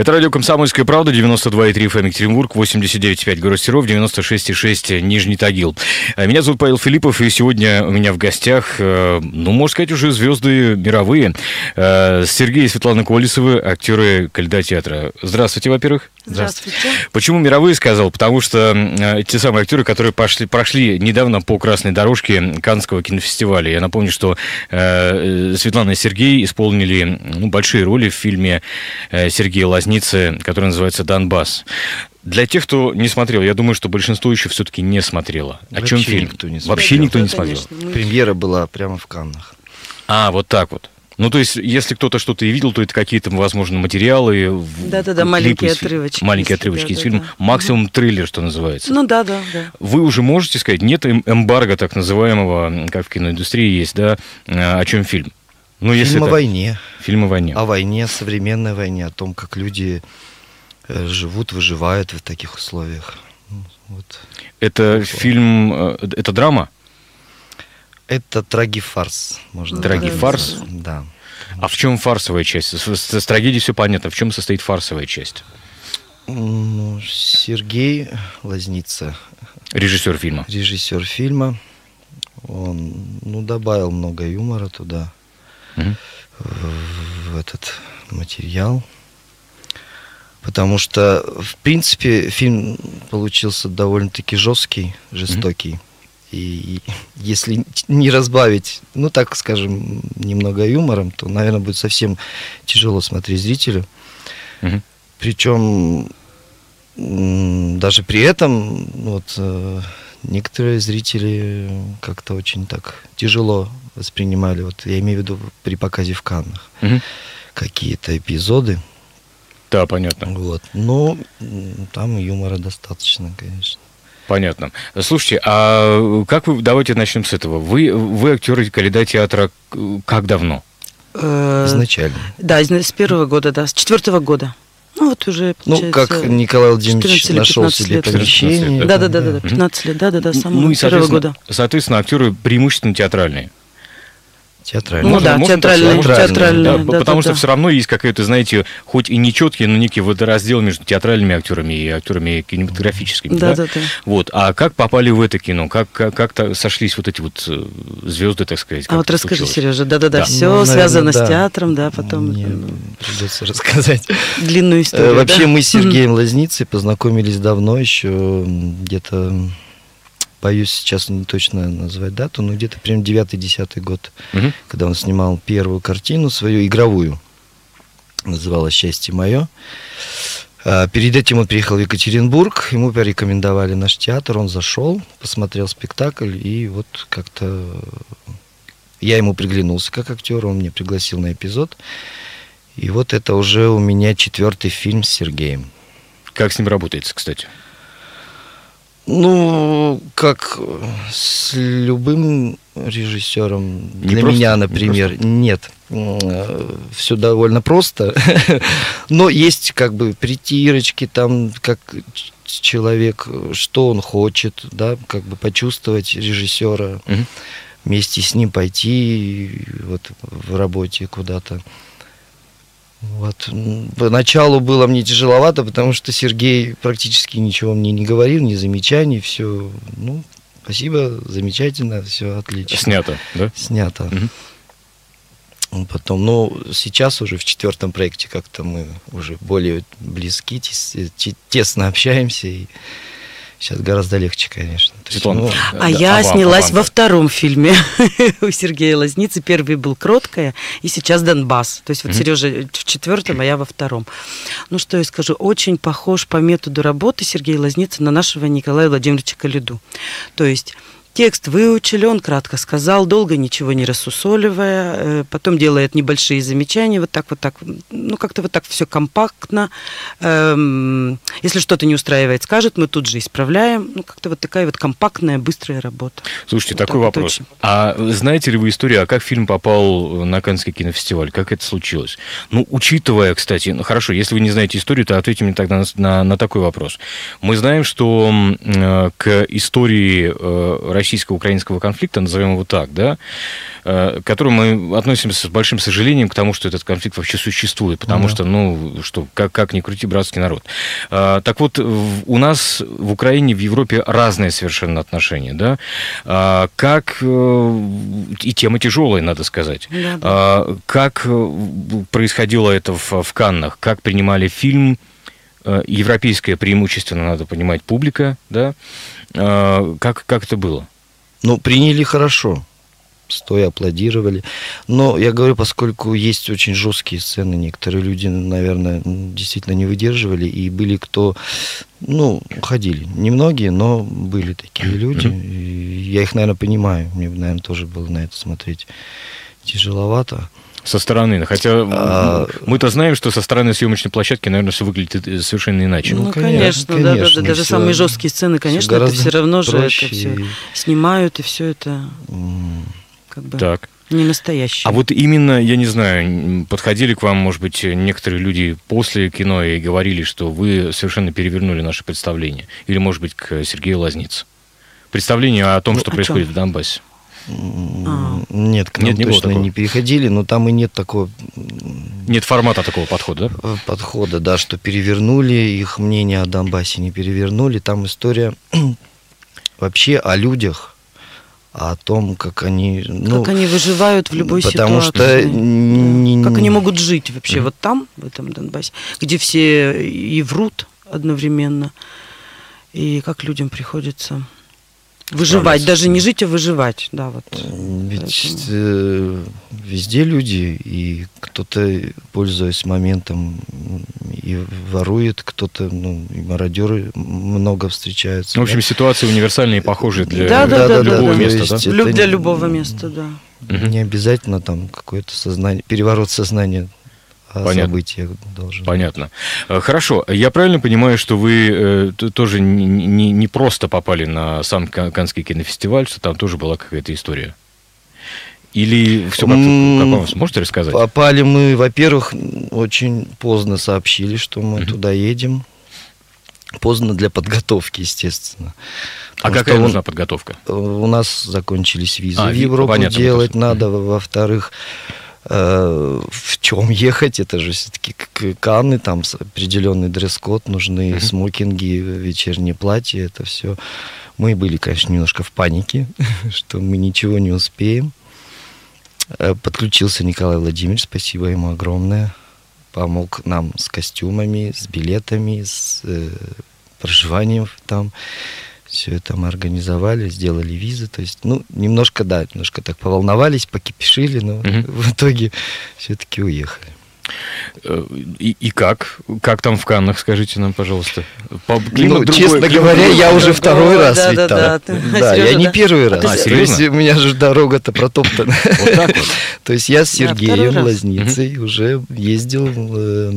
Это радио «Комсомольская правда», 92,3 FM Екатеринбург, 89,5 город Серов, 96,6 Нижний Тагил. А Меня зовут Павел Филиппов, и сегодня у меня в гостях, э, ну, можно сказать, уже звезды мировые. Э, Сергей и Светлана Колесовы, актеры Кальда театра. Здравствуйте, во-первых. Здравствуйте. Почему мировые сказал? Потому что э, те самые актеры, которые пошли, прошли недавно по красной дорожке Каннского кинофестиваля. Я напомню, что э, Светлана и Сергей исполнили ну, большие роли в фильме э, Сергея Лазницы, который называется «Донбасс». Для тех, кто не смотрел, я думаю, что большинство еще все-таки не смотрело. О чем Вообще фильм? никто не Вообще смотрел. никто не Да, смотрел. Премьера была прямо в Каннах. А, вот так вот. Ну, то есть, если кто-то что-то и видел, то это какие-то, возможно, материалы. в- Да-да-да, маленькие из отрывочки Маленькие из- отрывочки из да-да-да. фильма. Максимум трейлер, что называется. Ну да, да, да. Вы уже можете сказать, нет эм- эмбарго так называемого, как в киноиндустрии есть, да, э, о чем фильм? Ну, если Фильм о это- войне. Фильм о войне. О войне, современной войне, о том, как люди э, живут, выживают в таких условиях. Ну, Вот. Это фильм, э, это драма? Это трагифарс, можно Трагифарс? сказать. Да. А в чем фарсовая часть? С, с- с трагедией все понятно. В чем состоит фарсовая часть? Ну, Сергей Лазница, Режиссер фильма. режиссер фильма, он ну, добавил много юмора туда, В, этот материал. Потому что, в принципе, фильм получился довольно-таки жесткий, жестокий. И если не разбавить, ну так скажем, немного юмором, то, наверное, будет совсем тяжело смотреть зрителю. Причем даже при этом вот э, некоторые зрители как-то очень так тяжело воспринимали. Вот я имею в виду при показе в Каннах Мгм. какие-то эпизоды. Да, понятно. Вот. Но м, там юмора достаточно, конечно. Понятно. Слушайте, а как вы, давайте начнем с этого. Вы, вы актеры Каледа театра э, как давно? Э, Изначально. Да, из- с первого года, да, с четвертого года. Ну вот уже, Ну, как Николай Владимирович 14 или нашел 15 себе помещение. Да, да, да, да, да. да, 15 лет, да, да, да, с самого ну первого соответственно, года. соответственно, актеры преимущественно театральные. Театральный. Ну да, можно театральные, сказать? театральные, Да, да, потому да, что да. все равно есть какая-то, знаете, хоть и нечеткий, но некий водораздел между театральными актерами и актерами кинематографическими. Да, да, да. Вот. А как попали в это кино? Как, как, как-то сошлись вот эти вот э, звезды, так сказать? А Как вот расскажи, случилось? Сережа, да-да-да, Да. все Ну, наверное, связано да. с театром, да, потом Мне м, придется рассказать. длинную Э, историю. Вообще да? мы с Сергеем Лазницей познакомились давно, еще где-то, боюсь сейчас не точно назвать дату, но где-то прям 9-10 год, Мгм. когда он снимал первую картину свою, игровую, называлась «Счастье мое». А, Перед этим он приехал в Екатеринбург, ему порекомендовали наш театр, он зашел, посмотрел спектакль, и вот как-то я ему приглянулся как актер, он меня пригласил на эпизод. И вот это уже у меня четвертый фильм с Сергеем. Как с ним работается, кстати? Ну, как э, с любым режиссером, Не для просто? меня, Не например, нет. Все довольно просто. Но есть как бы притирочки, там как человек, э, что он хочет, да, как бы почувствовать режиссера, Мгм. вместе с ним пойти вот в работе куда-то. Вот. Поначалу было мне тяжеловато, потому что Сергей практически ничего мне не говорил, ни замечаний, все, ну, спасибо, замечательно, все отлично. Снято, да? Снято. Ну, Потом, ну, сейчас уже в четвертом проекте как-то мы уже более близки, тес- те- тесно общаемся, и сейчас гораздо легче, конечно. Светлана, ну, э, А я снялась во втором фильме у Сергея Лазницы. Первый был «Кроткая», и сейчас «Донбасс». То есть вот. Сережа в четвертом, а я во втором. Ну что я скажу, очень похож по методу работы Сергея Лазницы на нашего Николая Владимировича Калиду. То есть Текст выучили, он кратко сказал, долго ничего не рассусоливая, э, потом делает небольшие замечания, вот так, вот так, ну как-то вот так все компактно. Эм, Если что-то не устраивает, скажет, мы тут же исправляем. Ну как-то вот такая вот компактная, быстрая работа. Слушайте, Вот такой так вот вопрос. очень. А знаете ли вы историю, а как фильм попал на Каннский кинофестиваль? Как это случилось? Ну, учитывая, кстати, ну хорошо, если вы не знаете историю, то ответьте мне тогда на, на- на такой вопрос. Мы знаем, что э, к истории э, российско-украинского конфликта, назовем его так, да, э, к которому мы относимся с большим сожалением к тому, что этот конфликт вообще существует, потому что, ну, что, как, как ни крути, братский народ. А, так вот, у нас в Украине, в Европе разные совершенно отношения, да. А, как, э, и тема тяжелая, надо сказать. Да, да. А, как э, происходило это в, в Каннах? Как принимали фильм? Европейское преимущественно, надо понимать, публика, да? Как, как это было? Ну, приняли хорошо. Стоя аплодировали. Но я говорю, поскольку есть очень жесткие сцены, некоторые люди, наверное, действительно не выдерживали, и были кто, ну, ходили. Немногие, но были такие люди. И я их, наверное, понимаю. Мне, наверное, тоже было на это смотреть тяжеловато. Со стороны. Хотя А- мы-то знаем, что со стороны съемочной площадки, наверное, все выглядит э, совершенно иначе. Ну, Ну, конечно, конечно, да, да, да, конечно, даже всё- самые жесткие сцены, конечно, это гораздо все равно же это все снимают, и все это как бы Так. не настоящее. А вот именно, я не знаю, подходили к вам, может быть, некоторые люди после кино и говорили, что вы совершенно перевернули наше представление. Или, может быть, к Сергею Лазнице. Представление о том, Ну, что о происходит чём? в Донбассе. А. Нет, к нам Нет, не точно не переходили, но там и нет такого Нет формата такого подхода, да? э, подхода, да, что перевернули, их мнение о Донбассе не перевернули. Там история вообще о людях, о том, как они... Ну, как они выживают в любой потому ситуации. что Да. не- Как они могут жить вообще вот там, в этом Донбассе, где все и врут одновременно, и как людям приходится выживать, даже не жить, а выживать, да, вот. Ведь э, везде люди, и кто-то, пользуясь моментом, и ворует, кто-то, ну, и мародеры много встречаются. В общем, да. ситуации универсальные и похожие для Да, да, да, любого да, места, да? есть для не- любого места, да. Не обязательно там какое-то сознание, переворот сознания Понятно. событиях должен. Понятно. Хорошо. Я правильно понимаю, что вы э, тоже не, не- не просто попали на сам Кан- Каннский кинофестиваль, что там тоже была какая-то история? Или все как, как вам можете рассказать? Попали мы, во-первых, очень поздно сообщили, что мы Мгм. туда едем. Поздно для подготовки, естественно. А какая что нужна подготовка? у, нас закончились визы А, в Европу понятно, делать надо. Во- Во-вторых, э, в чем ехать? Это же все-таки Канны, там определенный дресс-код, нужны Мгм. смокинги, вечерние платья, это все. Мы были, конечно, немножко в панике, что мы ничего не успеем. Э, Подключился Николай Владимирович, спасибо ему огромное. Помог нам с костюмами, с билетами, с э, проживанием там. Все это мы организовали, сделали визы. То есть, ну, немножко, да, немножко так поволновались, покипишили, но Мгм. в итоге все-таки уехали. Э, И, и как? Как там в Каннах, скажите нам, пожалуйста? По- ну, другой, честно климат говоря, другой. я уже второй раз да, ведь да, там. да, ты- Да, я Серёжа, не да. первый А раз. А, То есть у меня же дорога-то протоптана. Вот так вот. То есть я с Да, Сергеем раз. Лазницей уже ездил э,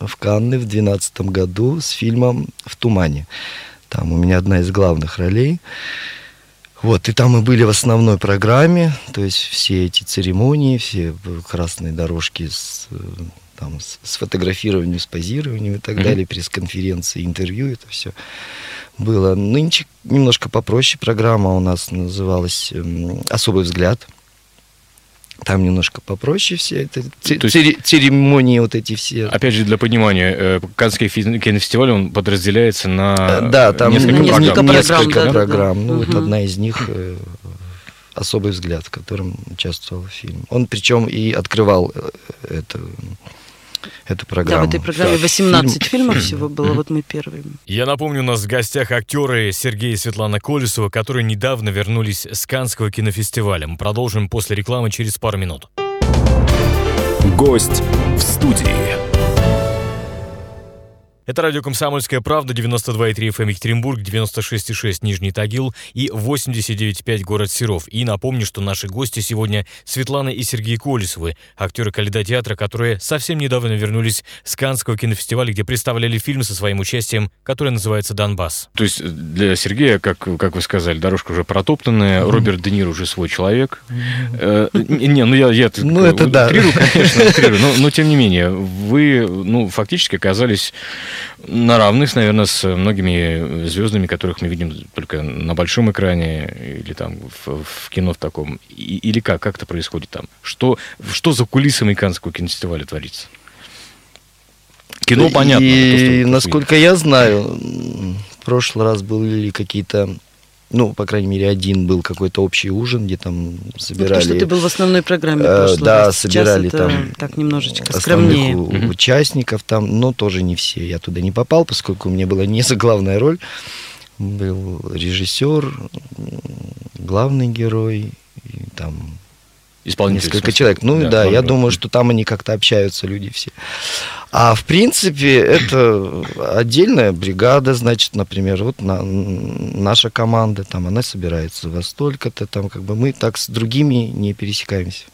в Канны в 2012 году с фильмом «В тумане». Там у меня одна из главных ролей. Вот, и там мы были в основной программе, то есть все эти церемонии, все красные дорожки с, э, там, с, с фотографированием, с позированием и так Мгм. далее, пресс-конференции, интервью, это все было. Нынче немножко попроще программа у нас называлась эм, «Особый взгляд». Там немножко попроще все это То есть- церемонии вот эти все. Опять же, для понимания, э, Каннский кинофестиваль, он подразделяется на Э, да, там несколько не- программ. Несколько несколько программ, да, да, программ. да. Ну, вот одна из них э, особый взгляд, в котором участвовал фильм. Он причем и открывал э, эту, эту Да, программу. в этой программе Так, 18 фильм- фильмов всего было, вот мы первые. Я напомню, у нас в гостях актеры Сергей и Светлана Колесова, которые недавно вернулись с Каннского кинофестиваля. Мы продолжим после рекламы через пару минут. Гость в студии. Это радио «Комсомольская правда», 92,3 FM Екатеринбург, 96,6 Нижний Тагил и 89,5 город Серов. И напомню, что наши гости сегодня Светлана и Сергей Колесовы, актеры Каледа театра, которые совсем недавно вернулись с Каннского кинофестиваля, где представляли фильм со своим участием, который называется «Донбасс». То есть для Сергея, как, как вы сказали, дорожка уже протоптанная, mm-hmm. Роберт Де Ниро уже свой человек. Э, не, ну я, я ну, это да. конечно, утрирую, но, но тем не менее, вы ну, фактически оказались на равных, наверное, с многими звездами, которых мы видим только на большом экране или там в, в кино в таком. И, или как? Как это происходит там? Что, что за кулисами Каннского кинофестиваля творится? Кино понятно. И, насколько я знаю, в прошлый раз были какие-то ну, по крайней мере, один был какой-то общий ужин, где там собирали... Ну, потому что ты был в основной программе э, Да, раз. собирали Сейчас там... так немножечко скромнее. У- участников там, но тоже не все. Я туда не попал, поскольку у меня была не главная роль. Был режиссер, главный герой, и там несколько человек. Ну да, да я думаю, что там они как-то общаются, люди все. А в принципе это отдельная бригада, значит, например, вот на, наша команда, там она собирается во столько-то, там как бы мы так с другими не пересекаемся.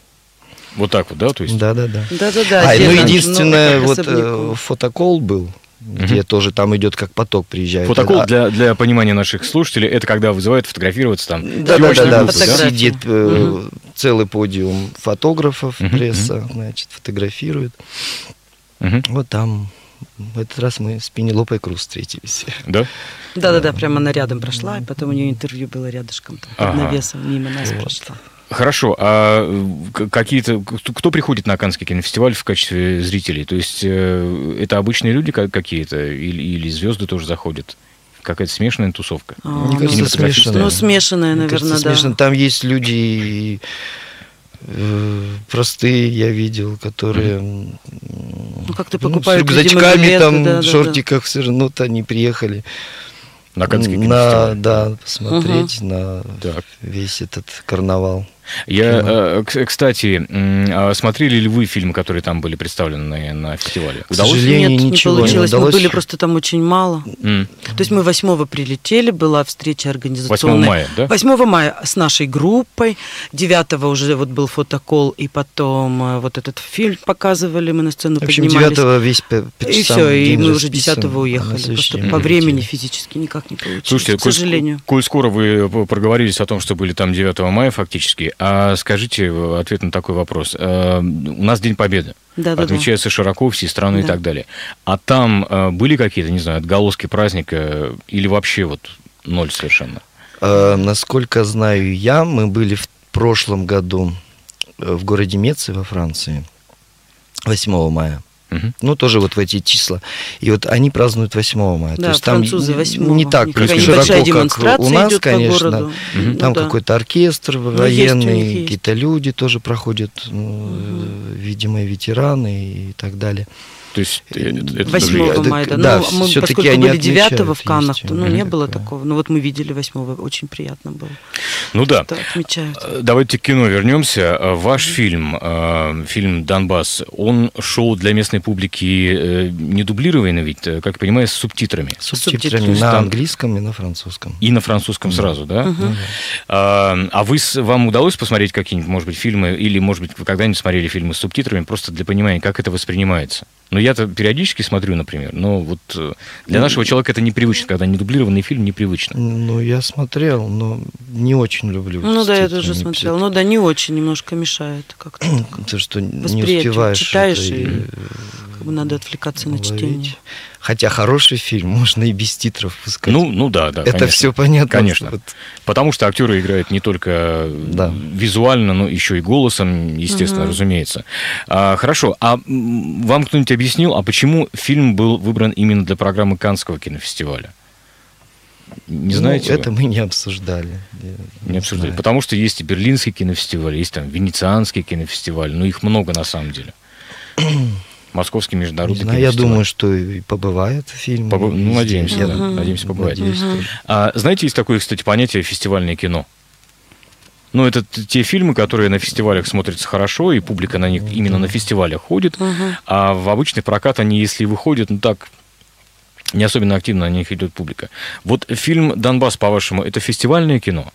Вот так вот, да? То есть... Да, да, да. Да, да, да. А, ну единственное, вот э, фотокол был где угу. тоже там идет как поток приезжает. Фотокол а... для, для понимания наших слушателей, это когда вызывают фотографироваться там. Да, да, да, да, сидит э, угу. целый подиум фотографов, угу. пресса, угу. значит, фотографирует. Угу. Вот там в этот раз мы с Пенелопой Круз встретились. Да? Да, да, да, прямо она рядом прошла, и потом у нее интервью было рядышком, под ага. навесом, мимо нас вот. прошла. Хорошо, а какие-то кто приходит на Каннский кинофестиваль в качестве зрителей? То есть э, это обычные люди какие-то или, или звезды тоже заходят? Какая-то смешанная тусовка? А, Мне кажется, смешанная. Ну, смешанная, наверное, кажется, да. Смешанная. Там есть люди э, простые, я видел, которые ну, как ты покупают ну, с рюкзачками, билеты, там, да, шортиках, да. все равно-то они приехали. На Каннский на, Да, посмотреть угу. на так. весь этот карнавал. Я, э, кстати, а смотрели ли вы фильмы, которые там были представлены на фестивале? К удалось? сожалению, Нет, ничего не получилось. Не удалось. Мы были просто там очень мало. Mm. То есть мы 8 прилетели, была встреча организационная. 8 мая, да? 8 мая с нашей группой. 9 уже вот был фотокол, и потом э, вот этот фильм показывали, мы на сцену В общем, поднимались. 9 весь по, по И все, и мы уже 10 уехали. Просто по времени физически никак не получилось, Слушайте, к сожалению. Коль, коль скоро вы проговорились о том, что были там 9 мая фактически, а скажите, дайте ответ на такой вопрос. Э, у нас День Победы. Да, да, Отмечается да. широко, все страны да. и так далее. А там э, были какие-то, не знаю, отголоски праздника или вообще вот ноль совершенно? Э, насколько знаю я, мы были в прошлом году в городе Мецы во Франции 8 мая. Угу. Ну, тоже вот в эти числа. И вот они празднуют 8 мая. Да, То есть там 8 не так широко, как у нас, конечно. Угу. Там ну, какой-то оркестр ну, военный, какие-то люди тоже проходят, ну, угу. видимо, ветераны и так далее. То есть это 8 мая, да. да ну, мы, поскольку они были 9 в Каннах, то, ну, не было такого. Ну, вот мы видели 8 очень приятно было. Ну да. Отмечают. Э, давайте к кино вернемся. Э, ваш фильм, э, фильм «Донбасс», он шел для местной публики не дублированный ведь, как я понимаю, с субтитрами. С субтитрами на там... английском и на французском. И на французском да. сразу, да? Угу. А, а вы, вам удалось посмотреть какие-нибудь, может быть, фильмы, или, может быть, вы когда-нибудь смотрели фильмы с субтитрами, просто для понимания, как это воспринимается? Но я-то периодически смотрю, например, но вот э, для нашего человека это непривычно, когда недублированный фильм непривычно. Ну, я смотрел, но не очень люблю. Ну да, я тоже смотрел. Ну да, не очень, немножко мешает как-то. То, что не успеваешь. Читаешь и надо отвлекаться на чтение. Хотя хороший фильм можно и без титров пускать. Ну, ну да, да. Это конечно. все понятно. Конечно. Вот. Потому что актеры играют не только да. визуально, но еще и голосом, естественно, угу. разумеется. А, хорошо. А вам кто-нибудь объяснил, а почему фильм был выбран именно для программы Канского кинофестиваля? Не ну, знаете? Это вы? мы не обсуждали. Не, не обсуждали. Знаю. Потому что есть и Берлинский кинофестиваль, есть там Венецианский кинофестиваль, но их много на самом деле. Московский международный знаю, Я думаю, что и побывает фильм. Побы... Ну, надеемся, да. Uh-huh. Надеемся побывать. Uh-huh. А, знаете, есть такое, кстати, понятие фестивальное кино. Ну, это те фильмы, которые на фестивалях смотрятся хорошо, и публика на них именно на фестивалях ходит. Uh-huh. А в обычный прокат они, если выходят, ну так, не особенно активно на них идет публика. Вот фильм «Донбасс», по-вашему, это фестивальное кино?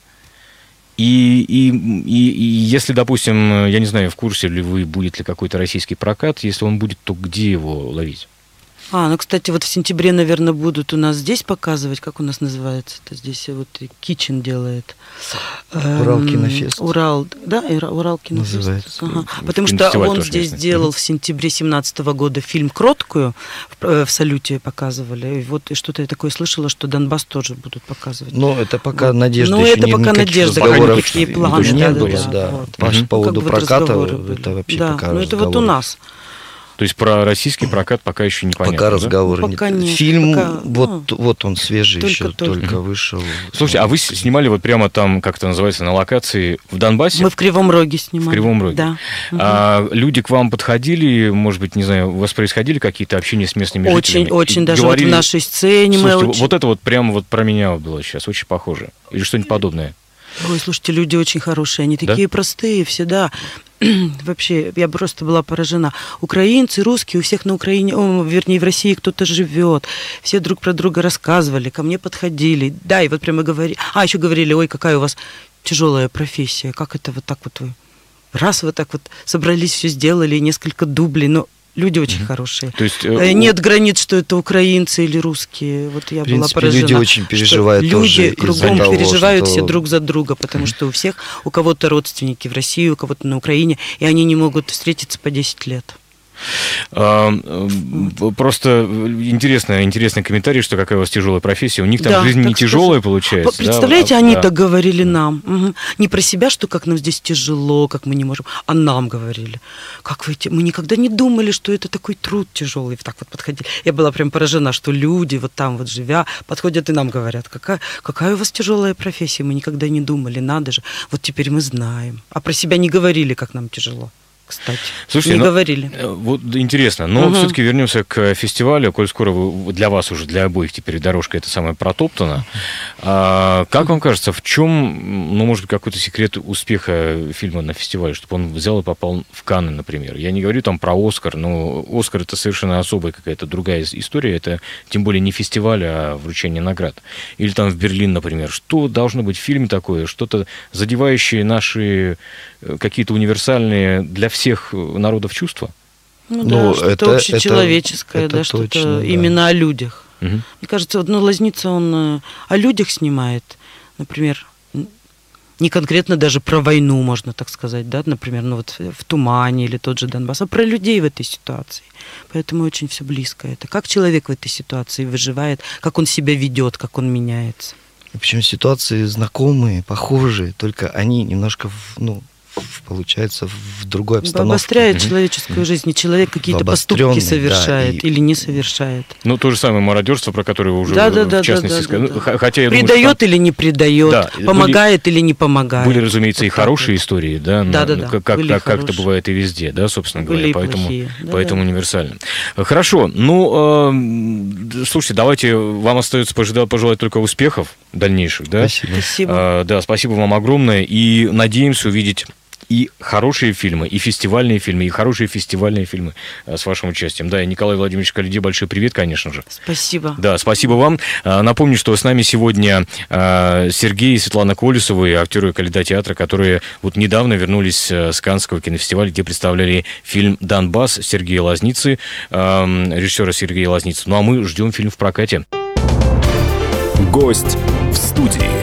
И, и, и, и если, допустим, я не знаю, в курсе ли вы, будет ли какой-то российский прокат, если он будет, то где его ловить? А, ну, кстати, вот в сентябре, наверное, будут у нас здесь показывать, как у нас называется это здесь, вот Кичен делает. Урал Эм, Кинофест. Урал, да, Урал Кинофест. Называется. Ага. Потому что он здесь делал в сентябре 17 года фильм «Кроткую», в, э, в «Салюте» показывали. И вот что-то я такое слышала, что Донбасс тоже будут показывать. Ну, это пока Вот. надежда. Ну, еще это пока надежда, какие не планы, было, да, да, да, да. вот. По. Ну, поводу проката, это вообще да, пока ну это вот у нас. То есть про российский прокат пока еще непонятно. Пока да? разговоры Пока нет. нет, Фильм, пока, вот, вот он свежий только- еще, только. только вышел. Слушайте, а вы снимали вот прямо там, как это называется, на локации в Донбассе? Мы в Кривом Роге снимали. В Кривом Роге. Да. А люди к вам подходили, может быть, не знаю, у вас происходили какие-то общения с местными Очень, жителями? очень, И даже говорили, вот в нашей сцене мы «Слушайте, очень... вот это вот прямо вот про меня было сейчас, очень похоже. Или что-нибудь подобное. Ой, слушайте, люди очень хорошие, они Да? такие простые всегда. Вообще, я просто была поражена. Украинцы, русские, у всех на Украине, о, вернее, в России кто-то живет. Все друг про друга рассказывали, ко мне подходили. Да, и вот прямо говорили. А, еще говорили, ой, какая у вас тяжелая профессия. Как это вот так вот вы? Раз вы так вот собрались, все сделали, несколько дублей. Но люди очень хорошие. То есть, э, Э, у- Нет границ, что это украинцы или русские. Вот я В принципе, была поражена. люди очень переживают тоже Люди из-за кругом того, переживают что- все друг за друга, потому что у всех, у кого-то родственники в России, у кого-то на Украине, и они не могут встретиться по 10 лет. А, э, Просто интересно, интересный комментарий, что какая у вас тяжелая профессия. У них там Да, жизнь не тяжелая скажем. получается. да? Представляете, А- они да. так говорили нам. Мгм. Не про себя, что как нам здесь тяжело, как мы не можем, а нам говорили. Как вы, мы никогда не думали, что это такой труд тяжелый. Так вот подходили. Я была прям поражена, что люди вот там вот живя, подходят и нам говорят, какая, какая у вас тяжелая профессия, мы никогда не думали, надо же. Вот теперь мы знаем. А про себя не говорили, как нам тяжело. Кстати, Слушайте, не ну, говорили. Э, Вот интересно, но Мгм. все-таки вернемся к фестивалю, коль скоро вы, для вас уже, для обоих теперь дорожка это самая протоптана. А, как вам кажется, в чем, ну, может быть, какой-то секрет успеха фильма на фестивале, чтобы он взял и попал в Канны, например? Я не говорю там про Оскар, но Оскар это совершенно особая какая-то другая ис- история, это тем более не фестиваль, а вручение наград. Или там в Берлин, например. Что должно быть в фильме такое, что-то задевающее наши какие-то универсальные для всех э, народов чувства? Ну, ну, да, что-то это- общечеловеческое, это да, что-то точно, да. именно о людях. Мгм. Мне кажется, вот, ну, Лазница, он э, о людях снимает, например, не конкретно даже про войну, можно так сказать, да, например, ну вот в «Тумане» или тот же Донбасс, а про людей в этой ситуации. Поэтому очень все близко это. Как человек в этой ситуации выживает, как он себя ведет, как он меняется. Причем ситуации знакомые, похожие, только они немножко, ну, получается, в другой обстановке. Обостряет человеческую жизнь, и человек какие-то поступки да, совершает и- или не совершает. Ну, то же самое мародерство, про которое вы уже Да, да, в да, да, частности да, сказали. да, Ну, да. х- Хотя я думаю, что Предает или не предает, Да, были- помогает или не помогает. были, разумеется, и хорошие истории, да, ну, Да, да, ну, да, как, как, были как, как это бывает и везде, да, собственно Были говоря, и поэтому, плохие, да, поэтому да. универсально. Хорошо, ну, э, слушайте, давайте, вам остается пожелать, пожелать только успехов дальнейших, да? Спасибо. Спасибо. А, да, спасибо вам огромное. И надеемся увидеть и хорошие фильмы, и фестивальные фильмы, и хорошие фестивальные фильмы а, с вашим участием. Да, и Николай Владимирович Калиди, большой привет, конечно же. Спасибо. Да, спасибо вам. А, Напомню, что с нами сегодня а, Сергей и Светлана Колесовы, актеры Калида театра, которые вот недавно вернулись с Каннского кинофестиваля, где представляли фильм «Донбасс» Сергея Лазницы, а, м, режиссера Сергея Лазницы. Ну а мы ждем фильм в прокате. Гость в студии.